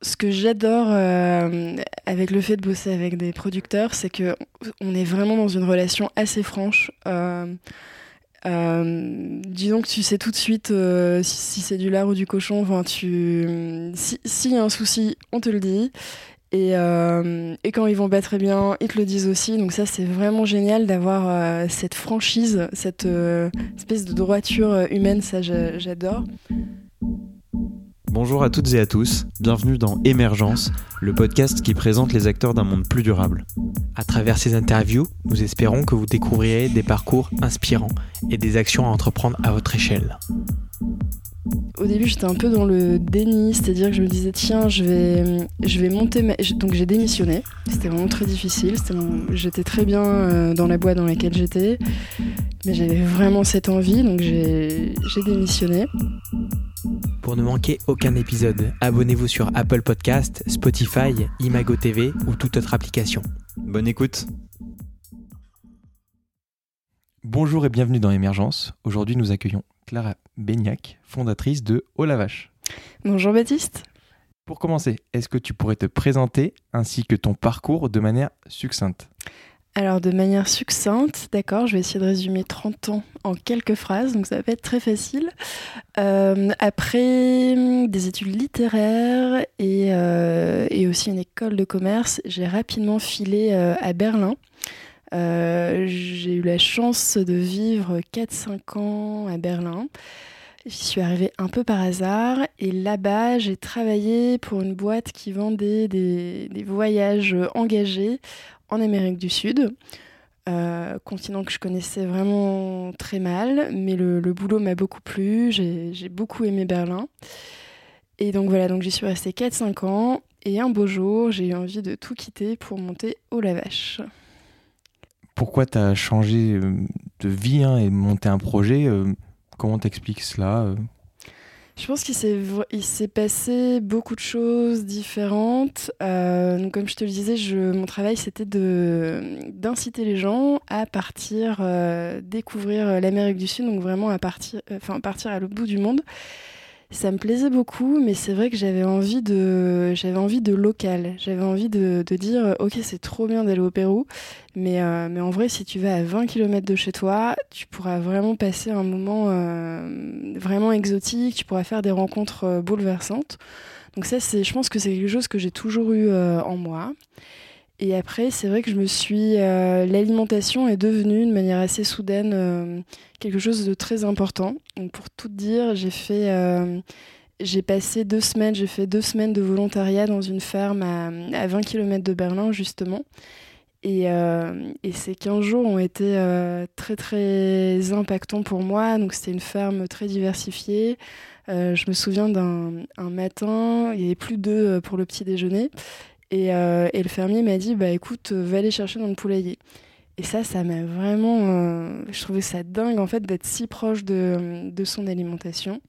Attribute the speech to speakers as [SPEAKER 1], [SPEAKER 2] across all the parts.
[SPEAKER 1] Ce que j'adore euh, avec le fait de bosser avec des producteurs, c'est que on est vraiment dans une relation assez franche. Euh, euh, disons que tu sais tout de suite si, c'est du lard ou du cochon. Si- s'il y a un souci, on te le dit. Et, et quand ils vont pas très bien, ils te le disent aussi. Donc ça, c'est vraiment génial d'avoir cette franchise, cette espèce de droiture humaine. Ça, j'a- j'adore.
[SPEAKER 2] Bonjour à toutes et à tous, bienvenue dans Émergence, le podcast qui présente les acteurs d'un monde plus durable.
[SPEAKER 3] À travers ces interviews, nous espérons que vous découvrirez des parcours inspirants et des actions à entreprendre à votre échelle.
[SPEAKER 1] Au début, j'étais un peu dans le déni, c'est-à-dire que je me disais tiens, je vais, je vais monter. Ma... Donc j'ai démissionné. C'était vraiment très difficile. J'étais très bien euh, dans la boîte dans laquelle j'étais, mais j'avais vraiment cette envie, donc j'ai démissionné.
[SPEAKER 3] Pour ne manquer aucun épisode, abonnez-vous sur Apple Podcast, Spotify, Imago TV ou toute autre application.
[SPEAKER 2] Bonne écoute Bonjour et bienvenue dans Émergence. Aujourd'hui nous accueillons Clara Beignac, fondatrice de Oh la Vache.
[SPEAKER 1] Bonjour Baptiste.
[SPEAKER 2] Pour commencer, est-ce que tu pourrais te présenter ainsi que ton parcours de manière succincte?
[SPEAKER 1] Alors de manière succincte, d'accord, je vais essayer de résumer 30 ans en quelques phrases, donc ça va pas être très facile. Euh, après hum, des études littéraires et, euh, et aussi une école de commerce, j'ai rapidement filé euh, à Berlin. J'ai eu la chance de vivre 4-5 ans à Berlin. J'y suis arrivée un peu par hasard et là-bas j'ai travaillé pour une boîte qui vendait des voyages engagés en Amérique du Sud, euh, continent que je connaissais vraiment très mal, mais le, boulot m'a beaucoup plu, j'ai beaucoup aimé Berlin. Et donc voilà, donc j'y suis restée 4-5 ans, et un beau jour, j'ai eu envie de tout quitter pour monter au Lavache.
[SPEAKER 2] Pourquoi tu as changé euh, de vie hein, et monté un projet euh, Comment t'expliques cela
[SPEAKER 1] Je pense qu'il s'est s'est passé beaucoup de choses différentes. Euh, donc comme je te le disais, mon travail c'était d'inciter les gens à partir euh, découvrir l'Amérique du Sud, donc vraiment à partir, euh, enfin partir à l'autre bout du monde. Ça me plaisait beaucoup, mais c'est vrai que j'avais envie de, j'avais envie de local. J'avais envie de, dire, ok, c'est trop bien d'aller au Pérou, mais, euh, mais en vrai, si tu vas à 20 km de chez toi, tu pourras vraiment passer un moment euh, vraiment exotique, tu pourras faire des rencontres euh, bouleversantes. Donc ça, c'est, je pense que c'est quelque chose que j'ai toujours eu euh, en moi. Et après, c'est vrai que je me suis, euh, l'alimentation est devenue de manière assez soudaine euh, quelque chose de très important. Donc pour tout dire, j'ai fait, euh, j'ai passé deux semaines, j'ai fait deux semaines de volontariat dans une ferme à, à 20 km de Berlin justement. Et, et ces 15 jours ont été très très impactants pour moi. Donc c'était une ferme très diversifiée. Je me souviens d'un un matin, il y avait plus d'œufs pour le petit déjeuner. Et, euh, et le fermier m'a dit, bah écoute, euh, va aller chercher dans le poulailler. Et ça, ça m'a vraiment... euh, je trouvais ça dingue en fait d'être si proche de, de son alimentation.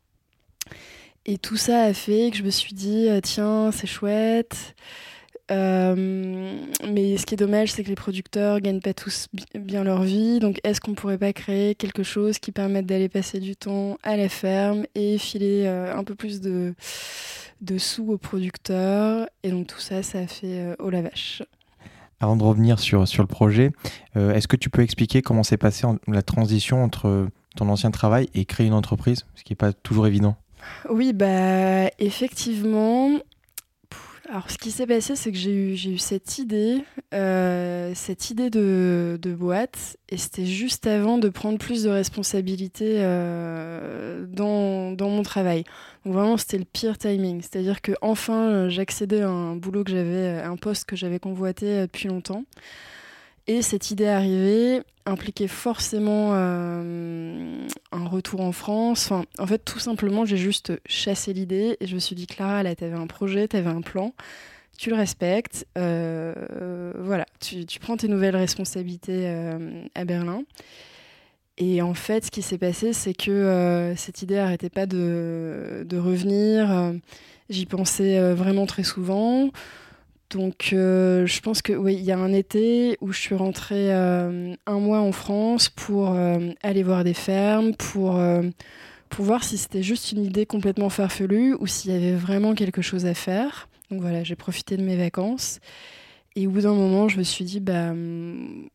[SPEAKER 1] Et tout ça a fait que je me suis dit, tiens, c'est chouette. Euh, mais ce qui est dommage, c'est que les producteurs gagnent pas tous bi- bien leur vie. Donc, est-ce qu'on pourrait pas créer quelque chose qui permette d'aller passer du temps à la ferme et filer euh, un peu plus de, de sous aux producteurs? Et donc, tout ça, ça a fait euh, au la vache.
[SPEAKER 2] Avant de revenir sur, sur le projet, euh, est-ce que tu peux expliquer comment s'est passée en- la transition entre ton ancien travail et créer une entreprise Ce qui n'est pas toujours évident?
[SPEAKER 1] Oui, bah effectivement. Alors, ce qui s'est passé, c'est que j'ai eu, eu cette idée, euh, cette idée de, boîte, et c'était juste avant de prendre plus de responsabilités euh, dans, dans mon travail. Donc vraiment, c'était le pire timing. C'est-à-dire que enfin, euh, j'accédais à un boulot que j'avais, un poste que j'avais convoité depuis longtemps. Et cette idée arrivée impliquait forcément euh, un retour en France. Enfin, en fait, tout simplement, j'ai juste chassé l'idée et je me suis dit, Clara, là, t'avais un projet, t'avais un plan, tu le respectes. euh, voilà, tu, prends tes nouvelles responsabilités euh, à Berlin. Et en fait, ce qui s'est passé, c'est que cette idée n'arrêtait pas de, revenir. J'y pensais vraiment très souvent. Donc, euh, je pense que oui, il y a un été où je suis rentrée euh, un mois en France pour euh, aller voir des fermes, pour, pour voir si c'était juste une idée complètement farfelue ou s'il y avait vraiment quelque chose à faire. Donc voilà, j'ai profité de mes vacances. Et au bout d'un moment, je me suis dit, bah, hum,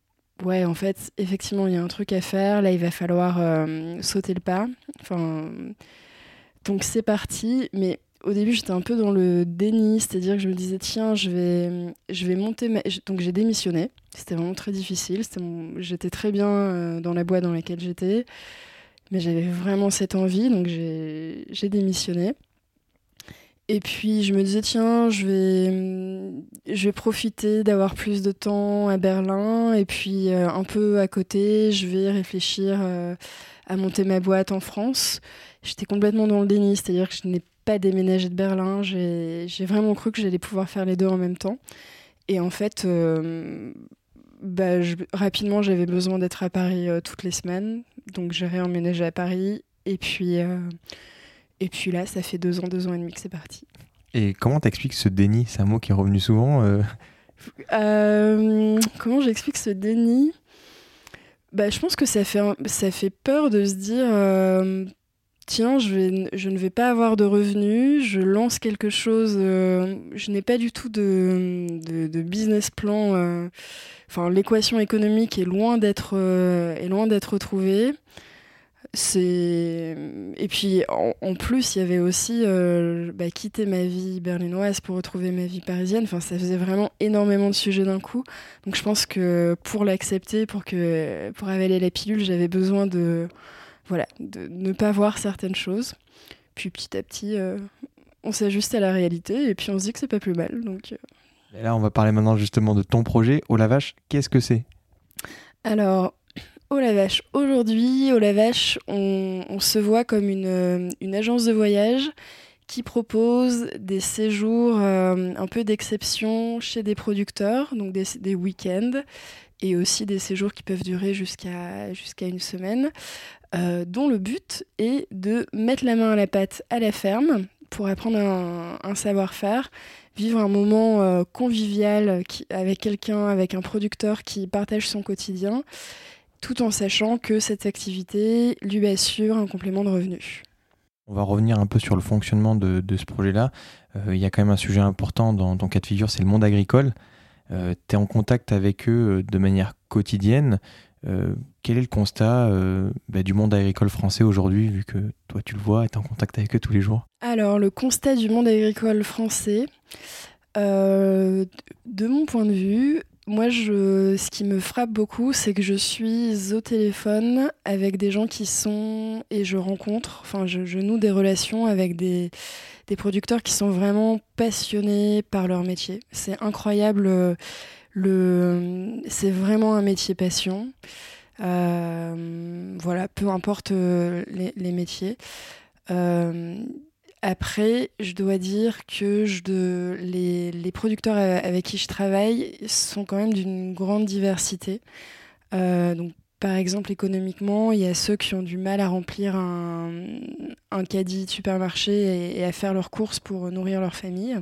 [SPEAKER 1] ouais, en fait, effectivement, il y a un truc à faire. Là, il va falloir sauter le pas. Enfin, donc c'est parti. Mais au début, j'étais un peu dans le déni, c'est-à-dire que je me disais, tiens, je vais, je vais monter. Donc j'ai démissionné. C'était vraiment très difficile. J'étais très bien euh, dans la boîte dans laquelle j'étais. Mais j'avais vraiment cette envie, donc j'ai démissionné. Et puis je me disais, tiens, je vais, je vais profiter d'avoir plus de temps à Berlin. Et puis euh, un peu à côté, je vais réfléchir euh, à monter ma boîte en France. J'étais complètement dans le déni, c'est-à-dire que je n'ai pas déménagé de Berlin. J'ai vraiment cru que j'allais pouvoir faire les deux en même temps. Et en fait, euh, bah, rapidement, j'avais besoin d'être à Paris toutes les semaines. Donc j'ai réemménagé à Paris. Et puis et puis là, ça fait deux ans, deux ans et demi que c'est parti.
[SPEAKER 2] Et comment t'expliques ce déni? C'est un mot qui est revenu souvent. Euh...
[SPEAKER 1] Euh, comment j'explique ce déni? Bah, Je pense que ça fait, ça fait peur de se dire euh, tiens, je, ne vais pas avoir de revenus, je lance quelque chose, euh, je n'ai pas du tout de, business plan. Enfin, l'équation économique est loin d'être d'être trouvée. Et puis en, plus il y avait aussi euh, bah, quitter ma vie berlinoise pour retrouver ma vie parisienne. Enfin, ça faisait vraiment énormément de sujets d'un coup. Donc je pense que pour l'accepter, pour avaler la pilule, j'avais besoin de voilà de ne pas voir certaines choses. Puis petit à petit, euh, on s'ajuste à la réalité et puis on se dit que c'est pas plus mal. Donc
[SPEAKER 2] euh. là, on va parler maintenant justement de ton projet. Oh la vache, qu'est-ce que c'est?
[SPEAKER 1] Alors Oh la vache, aujourd'hui, oh la vache, on, se voit comme une, euh, une, agence de voyage qui propose des séjours euh, un peu d'exception chez des producteurs, donc des, des week-ends, et aussi des séjours qui peuvent durer jusqu'à jusqu'à une semaine, euh, dont le but est de mettre la main à la pâte à la ferme pour apprendre un, savoir-faire, vivre un moment convivial qui, avec quelqu'un, avec un producteur qui partage son quotidien tout en sachant que cette activité lui assure un complément de revenus.
[SPEAKER 2] On va revenir un peu sur le fonctionnement de, ce projet-là. Euh, il y a quand même un sujet important dans ton cas de figure, c'est le monde agricole. Euh, tu es en contact avec eux euh, de manière quotidienne. Quel est le constat bah, du monde agricole français aujourd'hui, vu que toi tu le vois tu es en contact avec eux tous les jours?
[SPEAKER 1] Alors, le constat du monde agricole français, de mon point de vue, moi, ce qui me frappe beaucoup, c'est que je suis au téléphone avec des gens qui sont, et je rencontre, enfin, je, noue des relations avec des, producteurs qui sont vraiment passionnés par leur métier. C'est incroyable. Le, c'est vraiment un métier passion. Euh, voilà, peu importe euh, les, les métiers. Euh, après, je dois dire que je les, producteurs avec qui je travaille sont quand même d'une grande diversité. Donc, par exemple, économiquement, il y a ceux qui ont du mal à remplir un, caddie de supermarché et, à faire leurs courses pour nourrir leur famille.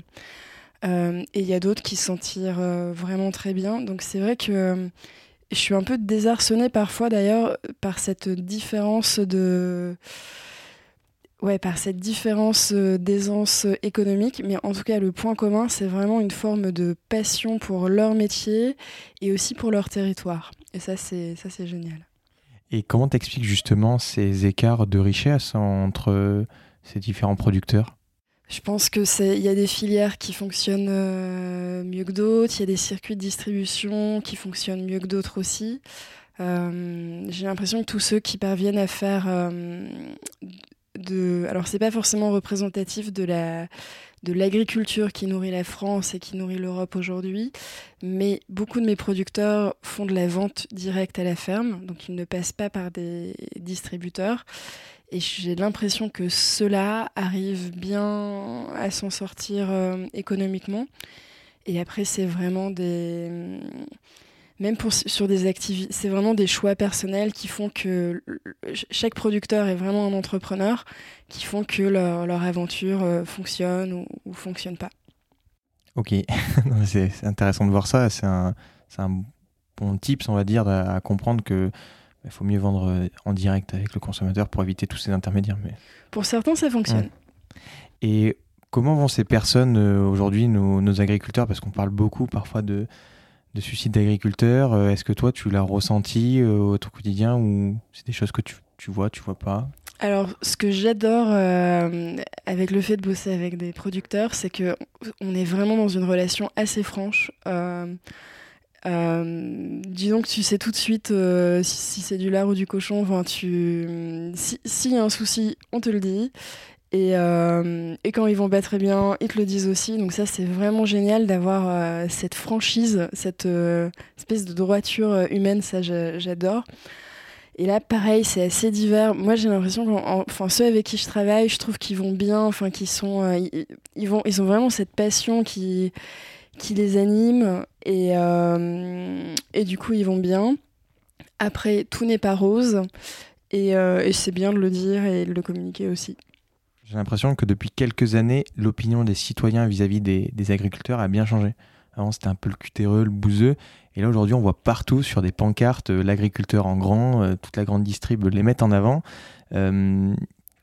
[SPEAKER 1] Euh, et il y a d'autres qui s'en tirent euh, vraiment très bien. Donc c'est vrai que je suis un peu désarçonnée parfois d'ailleurs par cette différence de Ouais, par cette différence euh, d'aisance euh, économique, mais en tout cas, le point commun, c'est vraiment une forme de passion pour leur métier et aussi pour leur territoire. Et ça, c'est ça, c'est génial.
[SPEAKER 2] Et comment t'expliques justement ces écarts de richesse entre ces différents producteurs?
[SPEAKER 1] Je pense que c'est il y a des filières qui fonctionnent euh, mieux que d'autres, il y a des circuits de distribution qui fonctionnent mieux que d'autres aussi. J'ai l'impression que tous ceux qui parviennent à faire de. Alors, c'est pas forcément représentatif de la de l'agriculture qui nourrit la France et qui nourrit l'Europe aujourd'hui, mais beaucoup de mes producteurs font de la vente directe à la ferme, donc ils ne passent pas par des distributeurs. Et j'ai l'impression que ceux-là arrivent bien à s'en sortir euh, économiquement. Et après, c'est vraiment des même pour, sur des activités, c'est vraiment des choix personnels qui font que chaque producteur est vraiment un entrepreneur, qui font que leur, leur aventure euh, fonctionne ou, ou fonctionne pas.
[SPEAKER 2] Ok, c'est intéressant de voir ça. C'est un, un, bon tips, on va dire, à, comprendre que il faut mieux vendre euh, en direct avec le consommateur pour éviter tous ces intermédiaires. Mais...
[SPEAKER 1] Pour certains, ça fonctionne.
[SPEAKER 2] Et Comment vont ces personnes aujourd'hui, nos, agriculteurs, parce qu'on parle beaucoup parfois de, de suicide d'agriculteurs. Est-ce que toi, tu l'as ressenti au ton quotidien ou c'est des choses que tu, tu vois, tu vois pas?
[SPEAKER 1] Alors, ce que j'adore euh, avec le fait de bosser avec des producteurs, c'est que on est vraiment dans une relation assez franche. Euh, euh, disons que tu sais tout de suite si, c'est du lard ou du cochon. Enfin, tu, s'il y a un souci, on te le dit. Et, et, quand ils vont pas très bien, ils te le disent aussi. Donc ça, c'est vraiment génial d'avoir cette franchise, cette espèce de droiture humaine. Ça, j'adore. Et là, pareil, c'est assez divers. Moi, j'ai l'impression enfin, ceux avec qui je travaille, je trouve qu'ils vont bien, enfin, qu'ils sont, euh, ils, vont, ils ont vraiment cette passion qui, qui les anime et, euh, et du coup, ils vont bien. Après, tout n'est pas rose et, euh, et c'est bien de le dire et de le communiquer aussi.
[SPEAKER 2] J'ai l'impression que depuis quelques années, l'opinion des citoyens vis-à-vis des, agriculteurs a bien changé. Avant, c'était un peu le cutéreux, le bouseux. Et là, aujourd'hui, on voit partout sur des pancartes euh, l'agriculteur en grand, toute la grande distrib les met en avant.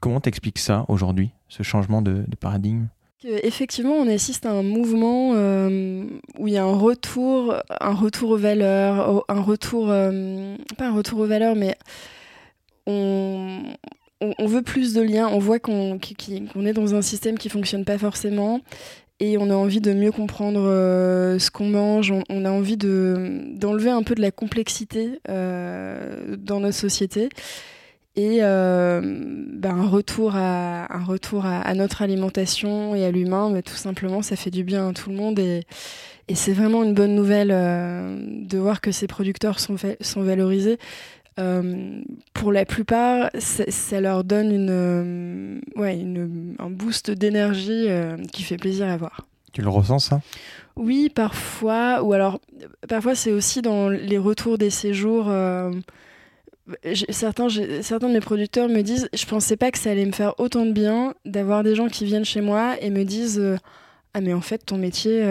[SPEAKER 2] Comment t'expliques ça aujourd'hui, ce changement de, paradigme?
[SPEAKER 1] Effectivement, on assiste à un mouvement où il y a un retour, un retour aux valeurs, un retour, pas un retour aux valeurs, mais on, on, veut plus de liens. On voit qu'on est dans un système qui fonctionne pas forcément et on a envie de mieux comprendre euh, ce qu'on mange, on, a envie d'enlever un peu de la complexité euh, dans notre société et euh, ben, un retour, à, un retour à, notre alimentation et à l'humain, mais tout simplement, ça fait du bien à tout le monde et, et c'est vraiment une bonne nouvelle de voir que ces producteurs sont, sont valorisés. Euh, pour la plupart, ça leur donne une, euh, ouais, une, un boost d'énergie euh, qui fait plaisir à voir.
[SPEAKER 2] Tu le ressens ça?
[SPEAKER 1] Oui, parfois. Ou alors, parfois c'est aussi dans les retours des séjours. Certains, certains de mes producteurs me disent Je pensais pas que ça allait me faire autant de bien d'avoir des gens qui viennent chez moi et me disent Ah, mais en fait, ton métier,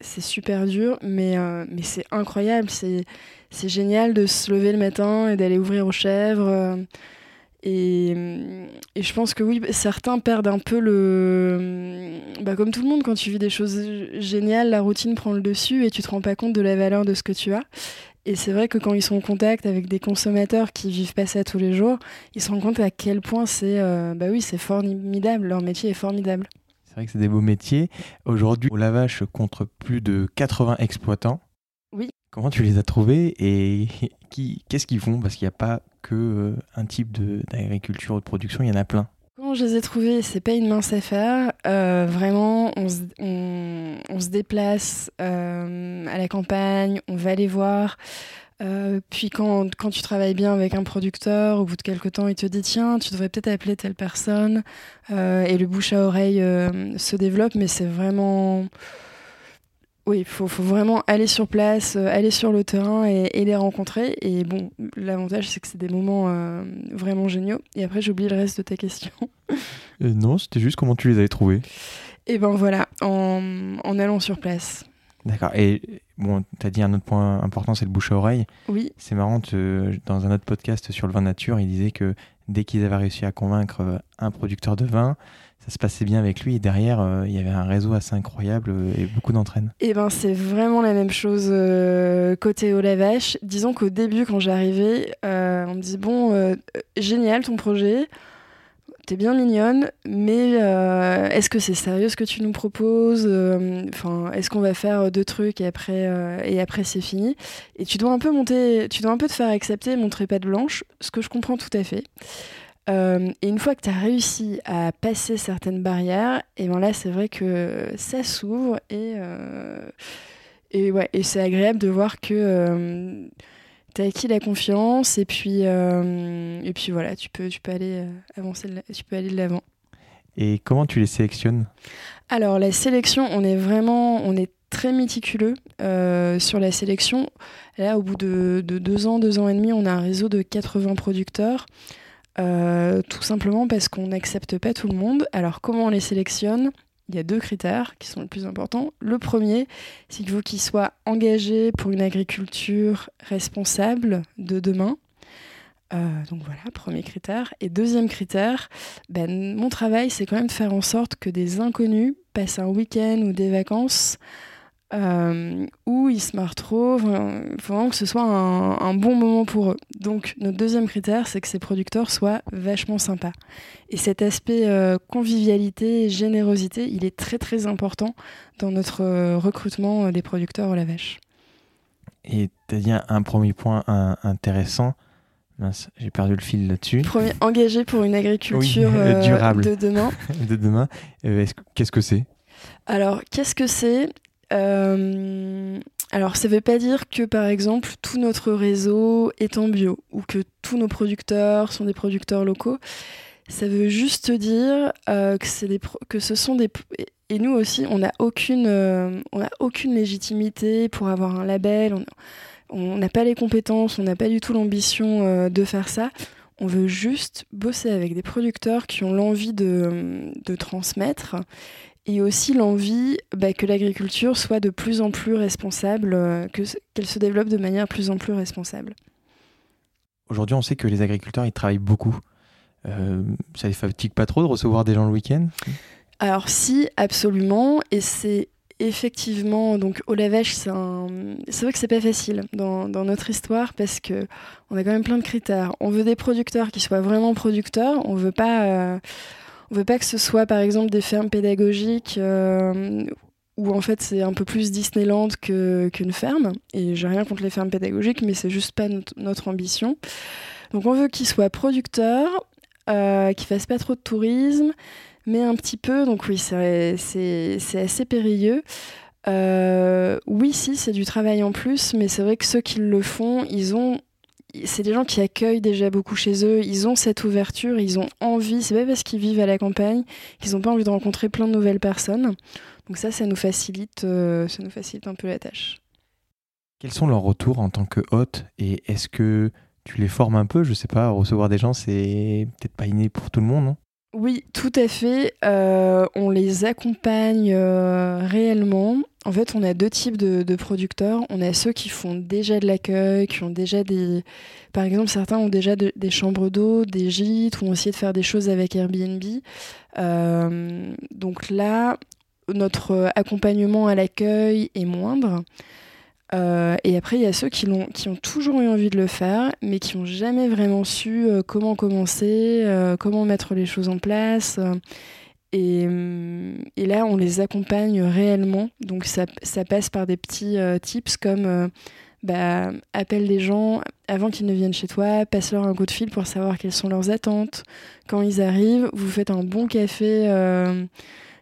[SPEAKER 1] c'est super dur, mais, mais c'est incroyable. C'est génial de se lever le matin et d'aller ouvrir aux chèvres. Euh, et, et, je pense que oui, certains perdent un peu le. Bah, comme tout le monde, quand tu vis des choses géniales, la routine prend le dessus et tu te rends pas compte de la valeur de ce que tu as. Et c'est vrai que quand ils sont en contact avec des consommateurs qui vivent pas ça tous les jours, ils se rendent compte à quel point c'est euh, bah oui, c'est formidable, leur métier est formidable.
[SPEAKER 2] C'est vrai que c'est des beaux métiers. Aujourd'hui, au Lavache contre plus de 80 exploitants. Comment tu les as trouvés et qu'est-ce qu'ils font? Parce qu'il n'y a pas que euh, un type d'agriculture ou de production, il y en a plein.
[SPEAKER 1] Je les ai trouvés C'est pas une mince affaire. Euh, vraiment, on se, déplace euh, à la campagne, on va les voir. puis quand, quand, tu travailles bien avec un producteur, au bout de quelques temps, il te dit tiens, tu devrais peut-être appeler telle personne. et le bouche à oreille se développe, mais c'est vraiment oui, il faut, vraiment aller sur place, euh, aller sur le terrain et, les rencontrer. Et bon, l'avantage, c'est que c'est des moments euh, vraiment géniaux. Et après, j'oublie le reste de ta question.
[SPEAKER 2] Euh, non, c'était juste comment tu les avais trouvés.
[SPEAKER 1] Et eh ben voilà, en, allant sur place.
[SPEAKER 2] D'accord. Et bon, tu as dit un autre point important, c'est le bouche à oreille.
[SPEAKER 1] Oui.
[SPEAKER 2] C'est marrant, dans un autre podcast sur le vin nature, il disait que dès qu'ils avaient réussi à convaincre un producteur de vin, ça se passait bien avec lui et derrière euh, il y avait un réseau assez incroyable euh, et beaucoup d'entraîne.
[SPEAKER 1] Et eh ben c'est vraiment la même chose euh, côté au vache. Disons qu'au début quand j'arrivais, on me dit bon génial ton projet, t'es bien mignonne, mais est-ce que c'est sérieux ce que tu nous proposes? Enfin est-ce qu'on va faire deux trucs et après et après c'est fini? Et tu dois un peu monter, tu dois un peu te faire accepter, montrer patte blanche, ce que je comprends tout à fait. Euh, et une fois que tu as réussi à passer certaines barrières, et ben là, c'est vrai que ça s'ouvre et, euh, et, ouais, et c'est agréable de voir que euh, tu as acquis la confiance et puis, et puis voilà, tu peux, tu peux aller avancer, tu peux aller de l'avant.
[SPEAKER 2] Et comment tu les sélectionnes?
[SPEAKER 1] Alors, la sélection, on est vraiment on est très méticuleux sur la sélection. Là, au bout de, de, deux ans, deux ans et demi, on a un réseau de 80 producteurs. Euh, tout simplement parce qu'on n'accepte pas tout le monde. Alors comment on les sélectionne? Il y a deux critères qui sont les plus importants. Le premier, c'est qu'il faut qu'ils soient engagés pour une agriculture responsable de demain. donc voilà, premier critère. Et deuxième critère, ben, mon travail, c'est quand même de faire en sorte que des inconnus passent un week-end ou des vacances euh, où ils se marrent trop. Il faut vraiment que ce soit un, bon moment pour eux. Donc, notre deuxième critère, c'est que ces producteurs soient vachement sympas. Et cet aspect euh, convivialité, générosité, il est très très important dans notre euh, recrutement des producteurs au la vache.
[SPEAKER 2] Et tu as dit un, premier point intéressant. j'ai perdu le fil là-dessus.
[SPEAKER 1] Premier, engagé pour une agriculture durable de demain.
[SPEAKER 2] de demain. Qu'est-ce que c'est?
[SPEAKER 1] Alors, qu'est-ce que c'est? Euh, alors, ça ne veut pas dire que, par exemple, tout notre réseau est en bio ou que tous nos producteurs sont des producteurs locaux. Ça veut juste dire euh, que, ce sont des... Et nous aussi, on n'a aucune, euh, aucune légitimité pour avoir un label. On n'a pas les compétences, on n'a pas du tout l'ambition de faire ça. On veut juste bosser avec des producteurs qui ont l'envie de, de transmettre et aussi l'envie bah, que l'agriculture soit de plus en plus responsable, euh, qu'elle se développe de manière plus en plus responsable.
[SPEAKER 2] Aujourd'hui, on sait que les agriculteurs, ils travaillent beaucoup. Euh, ça les fatigue pas trop de recevoir des gens le week-end?
[SPEAKER 1] Alors si, absolument. Et c'est effectivement, donc au lavage, c'est vrai que c'est pas facile dans, notre histoire parce que on a quand même plein de critères. On veut des producteurs qui soient vraiment producteurs. On veut pas... Euh, on veut pas que ce soit par exemple des fermes pédagogiques euh, où en fait c'est un peu plus Disneyland qu'une ferme. Et j'ai rien contre les fermes pédagogiques, mais c'est juste pas notre, ambition. Donc on veut qu'ils soient producteurs, euh, qu'ils fassent pas trop de tourisme, mais un petit peu. Donc oui, c'est assez périlleux. Euh, oui, si, c'est du travail en plus, mais c'est vrai que ceux qui le font, ils ont c'est des gens qui accueillent déjà beaucoup chez eux, ils ont cette ouverture, ils ont envie, c'est pas parce qu'ils vivent à la campagne qu'ils n'ont pas envie de rencontrer plein de nouvelles personnes. Donc ça, ça nous facilite, euh, ça nous facilite un peu la tâche.
[SPEAKER 2] Quels sont leurs retours en tant que hôte et est-ce que tu les formes un peu? Je sais pas, recevoir des gens, c'est peut-être pas inné pour tout le monde, non?
[SPEAKER 1] Oui, tout à fait. Euh, on les accompagne euh, réellement. En fait, on a deux types de, producteurs. On a ceux qui font déjà de l'accueil, qui ont déjà des... Par exemple, certains ont déjà des chambres d'eau, des gîtes, ou ont essayé de faire des choses avec Airbnb. Euh, donc là, notre accompagnement à l'accueil est moindre. Euh, et après, il y a ceux qui, ont, qui ont toujours eu envie de le faire, mais qui n'ont jamais vraiment su euh, comment commencer, euh, comment mettre les choses en place. Et, et, là, on les accompagne réellement. Donc, ça, passe par des petits tips comme bah, appelle des gens avant qu'ils ne viennent chez toi, passe-leur un coup de fil pour savoir quelles sont leurs attentes. Quand ils arrivent, vous faites un bon café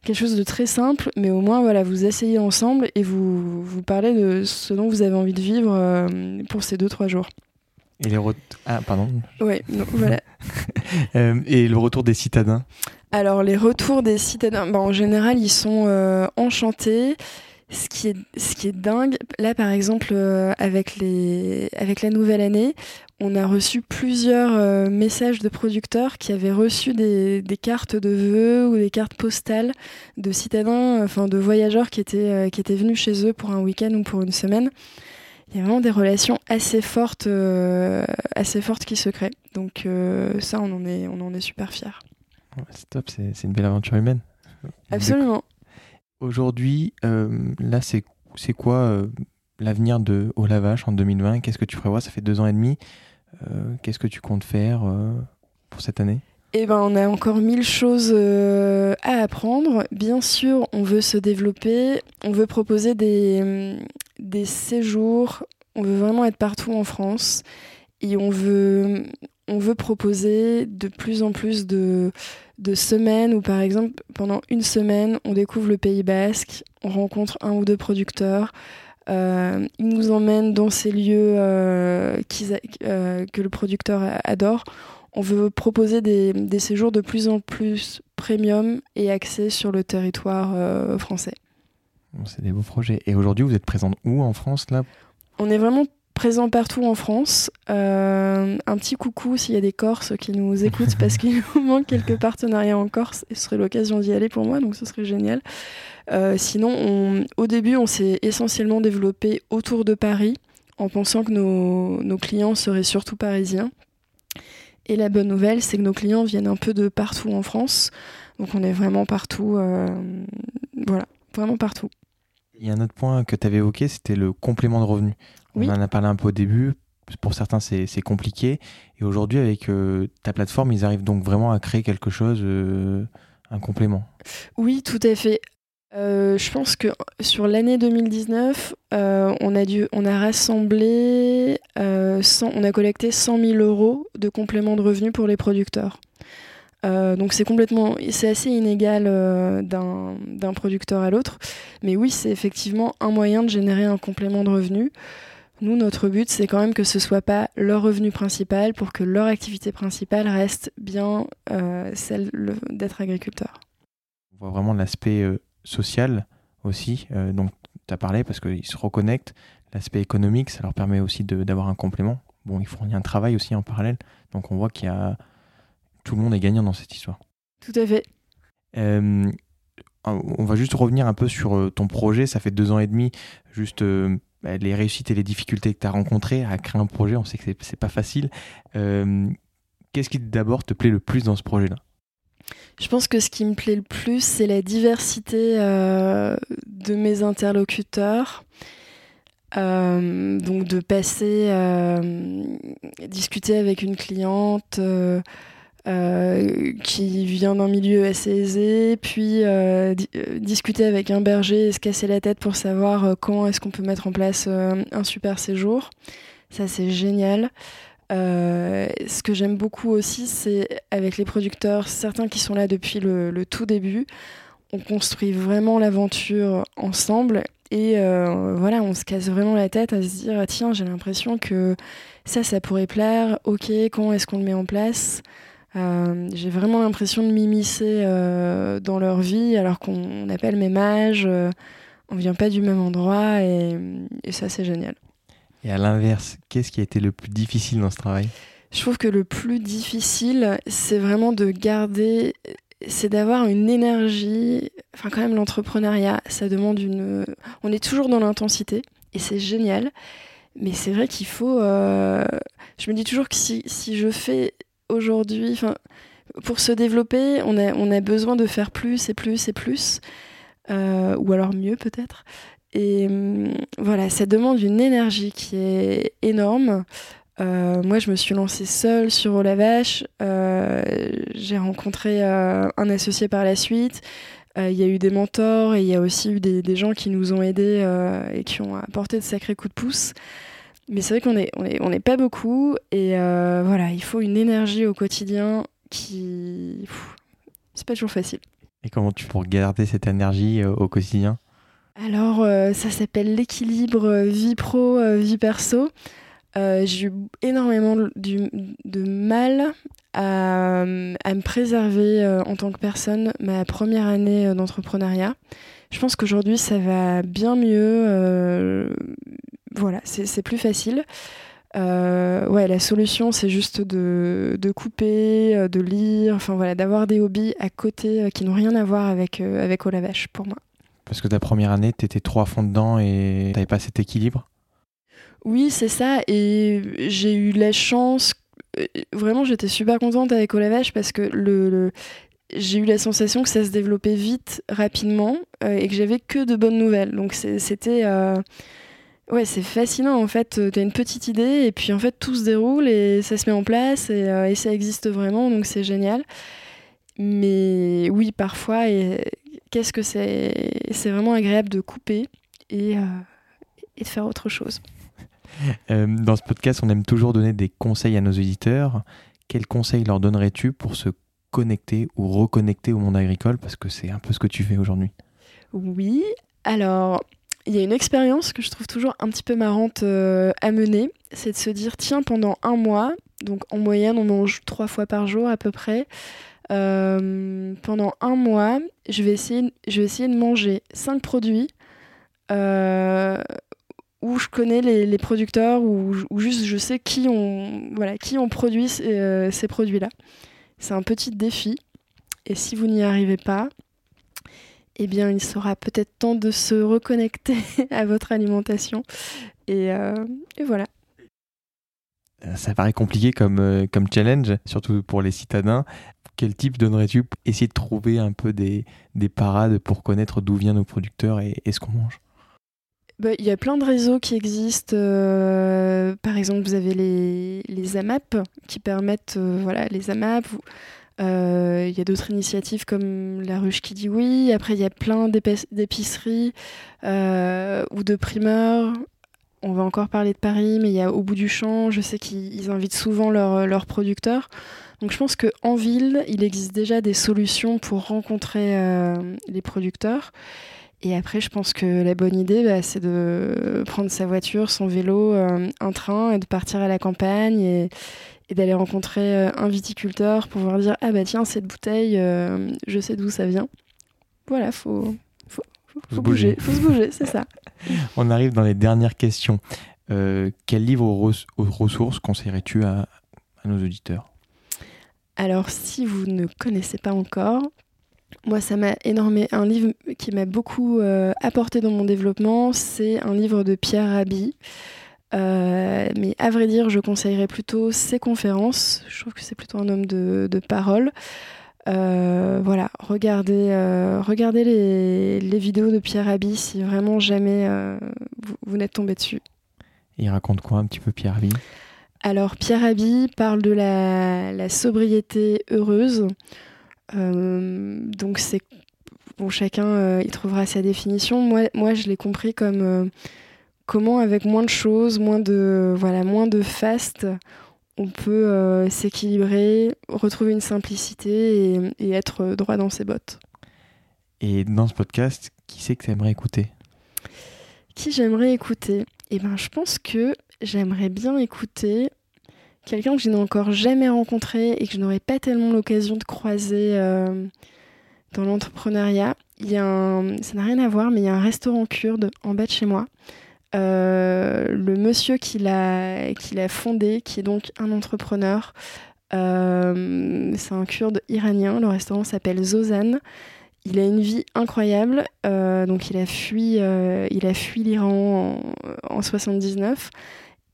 [SPEAKER 1] quelque chose de très simple, mais au moins voilà, vous asseyez ensemble et vous, vous parlez de ce dont vous avez envie de vivre euh, pour ces deux trois jours.
[SPEAKER 2] Et les ah pardon.
[SPEAKER 1] Oui, voilà.
[SPEAKER 2] Euh, et le retour des citadins.
[SPEAKER 1] Alors les retours des citadins, bah, en général ils sont euh, enchantés. Ce qui, est, ce qui est dingue, là par exemple avec, les, avec la nouvelle année, on a reçu plusieurs euh, messages de producteurs qui avaient reçu des, cartes de vœux ou des cartes postales de citadins, enfin de voyageurs qui étaient, euh, qui étaient venus chez eux pour un week-end ou pour une semaine. Il y a vraiment des relations assez fortes, euh, assez fortes qui se créent. Donc ça, on en est, on en est super fiers.
[SPEAKER 2] c'est top, c'est une belle aventure humaine.
[SPEAKER 1] Absolument.
[SPEAKER 2] Aujourd'hui, là, c'est quoi l'avenir de Au Lavache en 2020 Qu'est-ce que tu prévois? Ça fait deux ans et demi. Euh, qu'est-ce que tu comptes faire euh, pour cette année?
[SPEAKER 1] Eh ben, on a encore mille choses euh, à apprendre. Bien sûr, on veut se développer, on veut proposer des, des séjours, on veut vraiment être partout en France. Et on veut, on veut proposer de plus en plus de, de semaines où, par exemple, pendant une semaine, on découvre le Pays Basque, on rencontre un ou deux producteurs, euh, il nous emmène dans ces lieux euh, euh, que le producteur adore. On veut proposer des, séjours de plus en plus premium et axés sur le territoire français.
[SPEAKER 2] C'est des beaux projets. Et aujourd'hui, vous êtes présente où en France là?
[SPEAKER 1] On est vraiment présent partout en France. un petit coucou s'il y a des Corses qui nous écoutent parce qu'il nous manque quelques partenariats en Corse et ce serait l'occasion d'y aller pour moi, donc ce serait génial. Euh, sinon, au début, on s'est essentiellement développé autour de Paris, en pensant que nos, clients seraient surtout parisiens. Et la bonne nouvelle, c'est que nos clients viennent un peu de partout en France. Donc on est vraiment partout. Euh, voilà, vraiment partout.
[SPEAKER 2] Il y a un autre point que tu avais évoqué, c'était le complément de revenu. On en a parlé un peu au début. Pour certains, c'est compliqué. Et aujourd'hui, avec euh, ta plateforme, ils arrivent donc vraiment à créer quelque chose, euh, un complément.
[SPEAKER 1] Oui, tout à fait. je pense que sur l'année 2019, on, a dû, on a rassemblé, on a collecté 100 000 euros de complément de revenus pour les producteurs. Euh, donc c'est complètement, c'est assez inégal euh, d'un producteur à l'autre, mais oui, c'est effectivement un moyen de générer un complément de revenu. Nous, notre but, c'est quand même que ce soit pas leur revenu principal pour que leur activité principale reste bien euh, celle d'être agriculteur.
[SPEAKER 2] On voit vraiment l'aspect social aussi, donc tu as parlé parce qu'ils se reconnectent. L'aspect économique, ça leur permet aussi d'avoir un complément. Bon, ils fournissent un travail aussi en parallèle, donc on voit qu'il y a tout le monde est gagnant dans cette histoire.
[SPEAKER 1] Tout à fait.
[SPEAKER 2] Euh, on va juste revenir un peu sur euh, ton projet. Ça fait deux ans et demi, juste euh, bah, les réussites et les difficultés que tu as rencontrées à créer un projet. On sait que c'est pas facile. Qu'est-ce qui d'abord te plaît le plus dans ce projet-là?
[SPEAKER 1] Je pense que ce qui me plaît le plus, c'est la diversité de mes interlocuteurs. donc de passer, discuter avec une cliente, euh, qui vient d'un milieu assez aisé, puis euh, euh, discuter avec un berger et se casser la tête pour savoir comment est-ce qu'on peut mettre en place un super séjour. Ça, c'est génial. ce que j'aime beaucoup aussi, c'est avec les producteurs, certains qui sont là depuis le, tout début, on construit vraiment l'aventure ensemble et voilà, on se casse vraiment la tête à se dire ah, tiens, j'ai l'impression que ça, ça pourrait plaire. Ok, comment est-ce qu'on le met en place? Euh, j'ai vraiment l'impression de m'immiscer euh, dans leur vie alors qu'on n'a pas le même âge, euh, on vient pas du même endroit et, ça c'est génial.
[SPEAKER 2] Et à l'inverse, qu'est-ce qui a été le plus difficile dans ce travail?
[SPEAKER 1] Je trouve que le plus difficile, c'est vraiment de garder, c'est d'avoir une énergie. Enfin, quand même, l'entrepreneuriat, ça demande une. On est toujours dans l'intensité et c'est génial. Mais c'est vrai qu'il faut. Je me dis toujours que si, si je fais aujourd'hui, pour se développer, on a, on a besoin de faire plus et plus et plus, euh, ou alors mieux peut-être. Et hum, voilà, ça demande une énergie qui est énorme. Euh, moi, je me suis lancée seule sur la vache. Euh, j'ai rencontré un associé par la suite. Il y a eu des mentors et il y a aussi eu des, des gens qui nous ont aidés et qui ont apporté de sacrés coups de pouce. Mais c'est vrai qu'on n'est on est, on est pas beaucoup et euh, voilà, il faut une énergie au quotidien qui. C'est pas toujours facile.
[SPEAKER 2] Et comment tu peux garder cette énergie euh, au quotidien?
[SPEAKER 1] Alors, euh, ça s'appelle l'équilibre vie pro, vie perso. J'ai eu énormément de, de mal à, à, me préserver en tant que personne ma première année d'entrepreneuriat. Je pense qu'aujourd'hui, ça va bien mieux voilà, c'est plus facile. Euh, ouais, la solution, c'est juste de, couper, euh, de lire, enfin voilà, d'avoir des hobbies à côté euh, qui n'ont rien à voir avec, avec au lavage pour moi.
[SPEAKER 2] Parce que ta première année, tu étais trop à fond dedans et t'avais pas cet équilibre?
[SPEAKER 1] Oui, c'est ça. Et j'ai eu la chance. Vraiment, j'étais super contente avec au lavage parce que le, j'ai eu la sensation que ça se développait vite, rapidement, et que j'avais que de bonnes nouvelles. Donc c'était Ouais, c'est fascinant en fait. Tu as une petite idée et puis en fait tout se déroule et ça se met en place et, euh, ça existe vraiment donc c'est génial. Mais oui, parfois, qu'est-ce que c'est C'est vraiment agréable de couper et, euh, et de faire autre chose.
[SPEAKER 2] Euh, dans ce podcast, on aime toujours donner des conseils à nos auditeurs. Quels conseils leur donnerais-tu pour se connecter ou reconnecter au monde agricole Parce que c'est un peu ce que tu fais aujourd'hui.
[SPEAKER 1] Oui, alors il y a une expérience que je trouve toujours un petit peu marrante euh, à mener, c'est de se dire tiens pendant un mois, donc en moyenne on mange trois fois par jour à peu près, euh, pendant un mois je vais essayer, de manger cinq produits euh, où je connais les, producteurs ou, juste je sais qui ont, voilà, qui ont produit ces produits-là. C'est un petit défi et si vous n'y arrivez pas, eh bien, il sera peut-être temps de se reconnecter à votre alimentation. Et, euh, voilà.
[SPEAKER 2] Ça paraît compliqué comme, comme challenge, surtout pour les citadins. Quel type donnerais-tu pour essayer de trouver un peu des, des parades pour connaître d'où viennent nos producteurs et, ce qu'on mange?
[SPEAKER 1] Bah, il y a plein de réseaux qui existent. par exemple, vous avez les, les AMAP qui permettent, voilà, les AMAP. Euh, il y a d'autres initiatives comme La Ruche qui dit oui. Après, il y a plein d'épiceries euh, ou de primeurs. On va encore parler de Paris, mais il y a Au bout du champ. Je sais qu'ils invitent souvent leurs producteurs. Donc je pense qu'en ville, il existe déjà des solutions pour rencontrer euh, les producteurs. Et après, je pense que la bonne idée, bah, c'est de prendre sa voiture, son vélo, un train et de partir à la campagne et, et d'aller rencontrer euh, un viticulteur pour pouvoir dire ah bah tiens cette bouteille euh, je sais d'où ça vient. Voilà faut faut, faut, bouger. faut se bouger c'est ça.
[SPEAKER 2] On arrive dans les dernières questions. Euh, quel livre aux, ressources conseillerais-tu à, nos auditeurs?
[SPEAKER 1] Alors si vous ne connaissez pas encore moi, ça m'a énormément. Un livre qui m'a beaucoup apporté dans mon développement, c'est un livre de Pierre Rabhi. Euh, mais à vrai dire, je conseillerais plutôt ses conférences. Je trouve que c'est plutôt un homme de, parole. Euh, voilà, regardez, euh, regardez les, vidéos de Pierre Rabhi si vraiment jamais vous, n'êtes tombé dessus.
[SPEAKER 2] il raconte quoi un petit peu Pierre Rabhi?
[SPEAKER 1] Alors Pierre Rabhi parle de la, sobriété heureuse. Donc c'est bon, chacun il trouvera sa définition. Moi, moi je l'ai compris comme comment avec moins de choses, moins de voilà, moins de fast, on peut euh, s'équilibrer, retrouver une simplicité et, être droit dans ses bottes.
[SPEAKER 2] Et dans ce podcast, qui c'est que tu aimerais écouter?
[SPEAKER 1] Qui j'aimerais écouter? Eh ben, je pense que j'aimerais bien écouter quelqu'un que je n'ai encore jamais rencontré et que je n'aurais pas tellement l'occasion de croiser euh, dans l'entrepreneuriat. Il y a ça n'a rien à voir, mais il y a un restaurant kurde en bas de chez moi euh, le monsieur qui l'a fondé, qui est donc un entrepreneur, euh, c'est un kurde iranien. Le restaurant s'appelle Zozan. Il a une vie incroyable. Donc il a fui, il a fui l'Iran en, 79.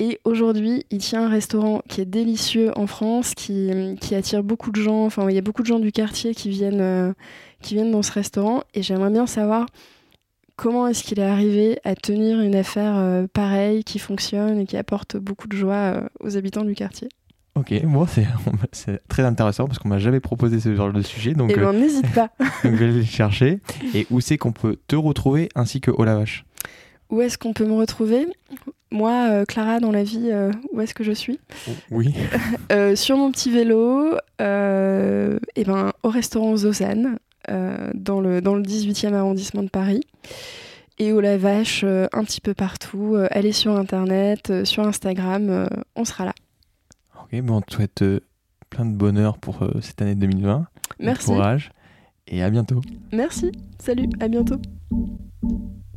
[SPEAKER 1] Et aujourd'hui, il tient un restaurant qui est délicieux en France, qui, qui, attire beaucoup de gens. Enfin, il y a beaucoup de gens du quartier qui viennent, qui viennent dans ce restaurant. Et j'aimerais bien savoir comment est-ce qu'il est arrivé à tenir une affaire euh, pareille qui fonctionne et qui apporte beaucoup de joie euh, aux habitants du quartier.
[SPEAKER 2] Ok, moi c'est très intéressant parce qu'on m'a jamais proposé ce genre de sujet. Donc,
[SPEAKER 1] eh ben, euh, n'hésite pas.
[SPEAKER 2] donc je vais aller chercher. Et où c'est qu'on peut te retrouver ainsi que Olavache?
[SPEAKER 1] Où est-ce qu'on peut me retrouver? Moi, Clara, dans la vie, où est-ce que je suis?
[SPEAKER 2] Oui.
[SPEAKER 1] sur mon petit vélo, et ben, au restaurant Zozane, euh, dans, le, dans le 18e arrondissement de Paris. Et au Lavache, euh, un petit peu partout. Euh, allez sur Internet, sur Instagram, on sera là.
[SPEAKER 2] Ok, bon, on te souhaite plein de bonheur pour cette année 2020.
[SPEAKER 1] Merci.
[SPEAKER 2] courage et à bientôt.
[SPEAKER 1] Merci. Salut, à bientôt.